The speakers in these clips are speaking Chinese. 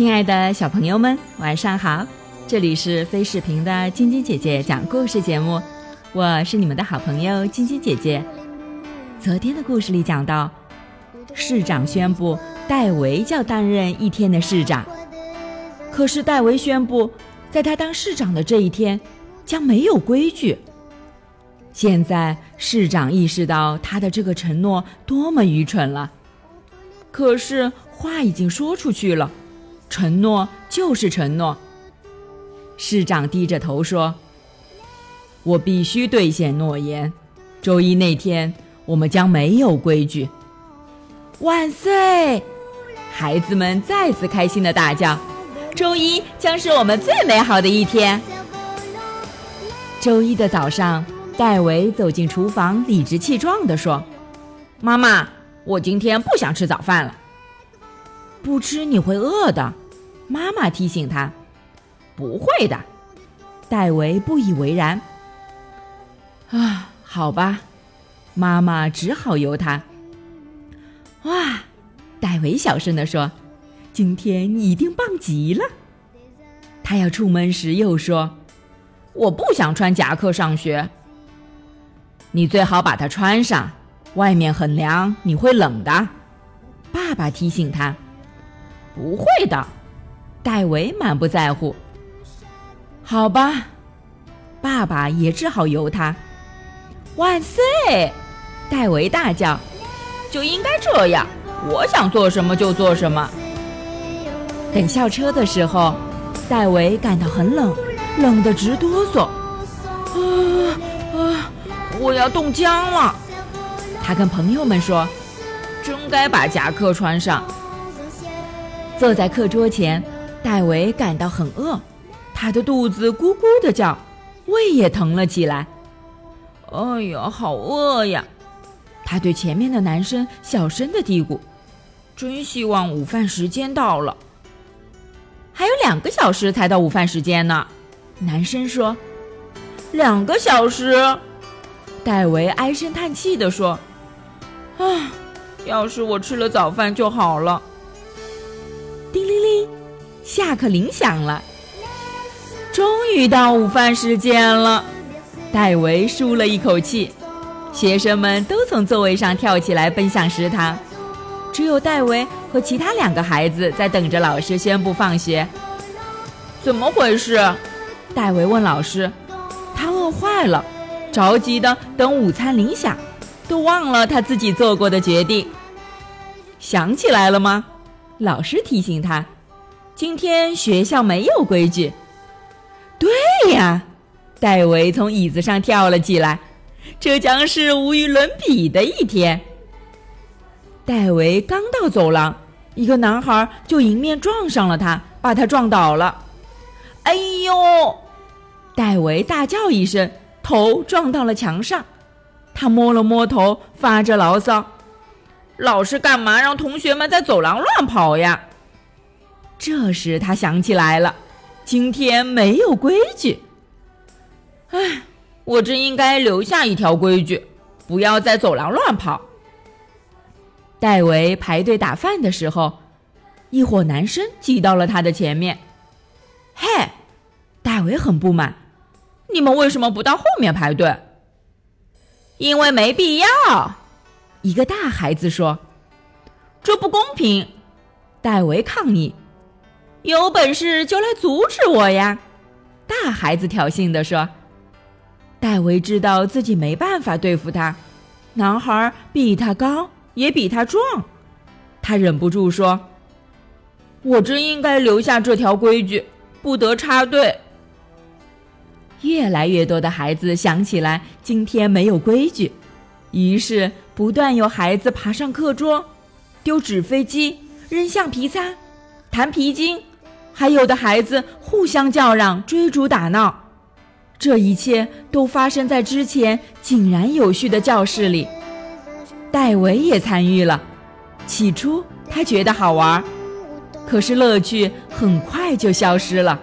亲爱的小朋友们，晚上好！这里是飞视频的晶晶姐姐讲故事节目，我是你们的好朋友晶晶姐姐。昨天的故事里讲到，市长宣布戴维将担任一天的市长，可是戴维宣布，在他当市长的这一天将没有规矩。现在市长意识到他的这个承诺多么愚蠢了，可是话已经说出去了。承诺就是承诺。市长低着头说：“我必须兑现诺言。周一那天，我们将没有规矩。”万岁！孩子们再次开心的大叫：“周一将是我们最美好的一天。”周一的早上，戴维走进厨房，理直气壮地说：“妈妈，我今天不想吃早饭了。不吃你会饿的。”妈妈提醒他：“不会的。”戴维不以为然。啊，好吧，妈妈只好由他。哇，戴维小声地说：“今天你一定棒极了。”他要出门时又说：“我不想穿夹克上学。”你最好把它穿上，外面很凉，你会冷的。爸爸提醒他：“不会的。”戴维满不在乎。好吧，爸爸也只好由他。万岁！戴维大叫：“就应该这样，我想做什么就做什么。”等校车的时候，戴维感到很冷，冷得直哆嗦。啊啊！我要冻僵了。他跟朋友们说：“真该把夹克穿上。”坐在课桌前。戴维感到很饿，他的肚子咕咕的叫，胃也疼了起来。哎呀，好饿呀！他对前面的男生小声的嘀咕：“真希望午饭时间到了。”还有两个小时才到午饭时间呢，男生说：“两个小时。”戴维唉声叹气的说：“啊，要是我吃了早饭就好了。”下课铃响了，终于到午饭时间了。戴维舒了一口气，学生们都从座位上跳起来奔向食堂，只有戴维和其他两个孩子在等着老师宣布放学。怎么回事？戴维问老师。他饿坏了，着急的等午餐铃响，都忘了他自己做过的决定。想起来了吗？老师提醒他。今天学校没有规矩。对呀，戴维从椅子上跳了起来。这将是无与伦比的一天。戴维刚到走廊，一个男孩就迎面撞上了他，把他撞倒了。哎呦！戴维大叫一声，头撞到了墙上。他摸了摸头，发着牢骚：“老师干嘛让同学们在走廊乱跑呀？”这时他想起来了，今天没有规矩。唉，我真应该留下一条规矩，不要在走廊乱跑。戴维排队打饭的时候，一伙男生挤到了他的前面。嘿，戴维很不满，你们为什么不到后面排队？因为没必要。一个大孩子说：“这不公平。”戴维抗议。有本事就来阻止我呀！大孩子挑衅地说。戴维知道自己没办法对付他，男孩比他高，也比他壮，他忍不住说：“我真应该留下这条规矩，不得插队。”越来越多的孩子想起来今天没有规矩，于是不断有孩子爬上课桌，丢纸飞机，扔橡皮擦，弹皮筋。还有的孩子互相叫嚷、追逐打闹，这一切都发生在之前井然有序的教室里。戴维也参与了，起初他觉得好玩，可是乐趣很快就消失了。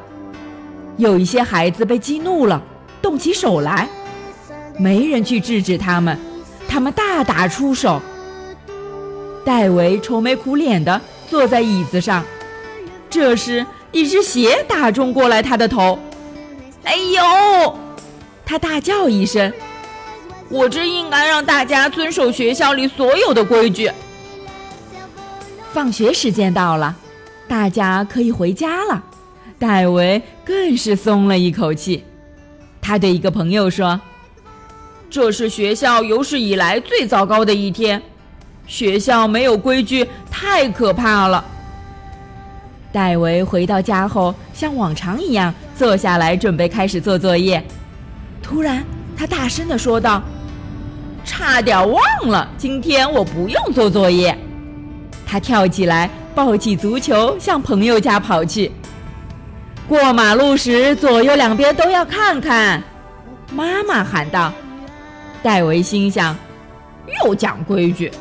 有一些孩子被激怒了，动起手来，没人去制止他们，他们大打出手。戴维愁眉苦脸地坐在椅子上。这时，一只鞋打中过来他的头，哎呦！他大叫一声：“我真应该让大家遵守学校里所有的规矩。”放学时间到了，大家可以回家了。戴维更是松了一口气。他对一个朋友说：“这是学校有史以来最糟糕的一天，学校没有规矩，太可怕了。”戴维回到家后，像往常一样坐下来，准备开始做作业。突然，他大声地说道：“差点忘了，今天我不用做作业。”他跳起来，抱起足球，向朋友家跑去。过马路时，左右两边都要看看。妈妈喊道：“戴维心想，又讲规矩，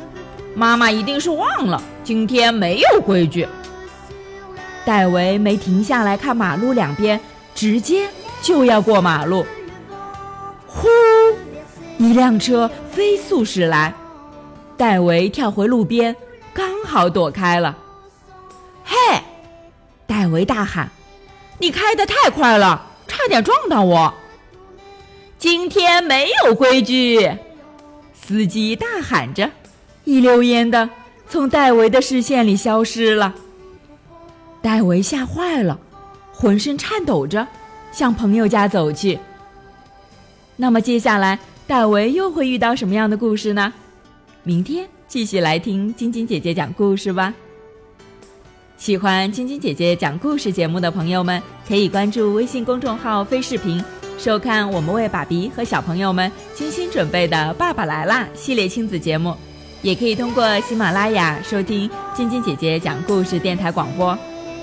妈妈一定是忘了，今天没有规矩。”戴维没停下来看马路两边，直接就要过马路。呼！一辆车飞速驶来，戴维跳回路边，刚好躲开了。嘿！戴维大喊：“你开得太快了，差点撞到我！”今天没有规矩，司机大喊着，一溜烟的从戴维的视线里消失了。戴维吓坏了，浑身颤抖着向朋友家走去。那么接下来，戴维又会遇到什么样的故事呢？明天继续来听晶晶姐姐讲故事吧。喜欢晶晶姐姐讲故事节目的朋友们，可以关注微信公众号“飞视频”，收看我们为爸比和小朋友们精心准备的《爸爸来啦》系列亲子节目。也可以通过喜马拉雅收听晶晶姐姐讲故事电台广播。